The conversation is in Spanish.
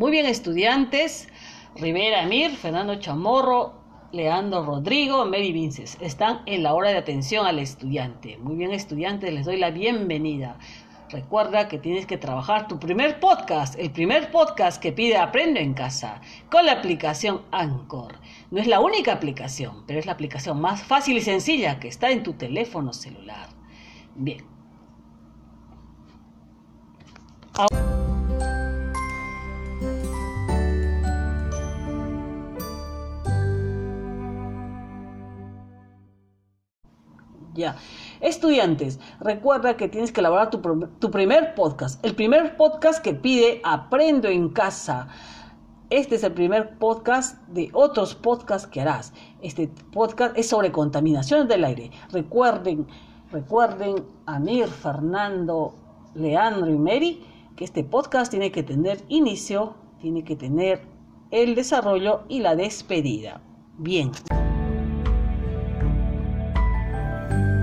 Muy bien, estudiantes. Rivera Amir, Fernando Chamorro, Leandro Rodrigo, Mary Vinces. Están en la hora de atención al estudiante. Muy bien, estudiantes, les doy la bienvenida. Recuerda que tienes que trabajar tu primer podcast, el primer podcast que pide Aprendo en casa, con la aplicación Anchor. No es la única aplicación, pero es la aplicación más fácil y sencilla que está en tu teléfono celular. Bien. Estudiantes, recuerda que tienes que elaborar tu, tu, primer podcast. El primer podcast que pide Aprendo en casa. Este es el primer podcast de otros podcasts que harás. Este podcast es sobre contaminación del aire. Recuerden, recuerden, Amir, Fernando, Leandro y Mary, que este podcast tiene que tener inicio, tiene que tener el desarrollo y la despedida. Bien. Bye.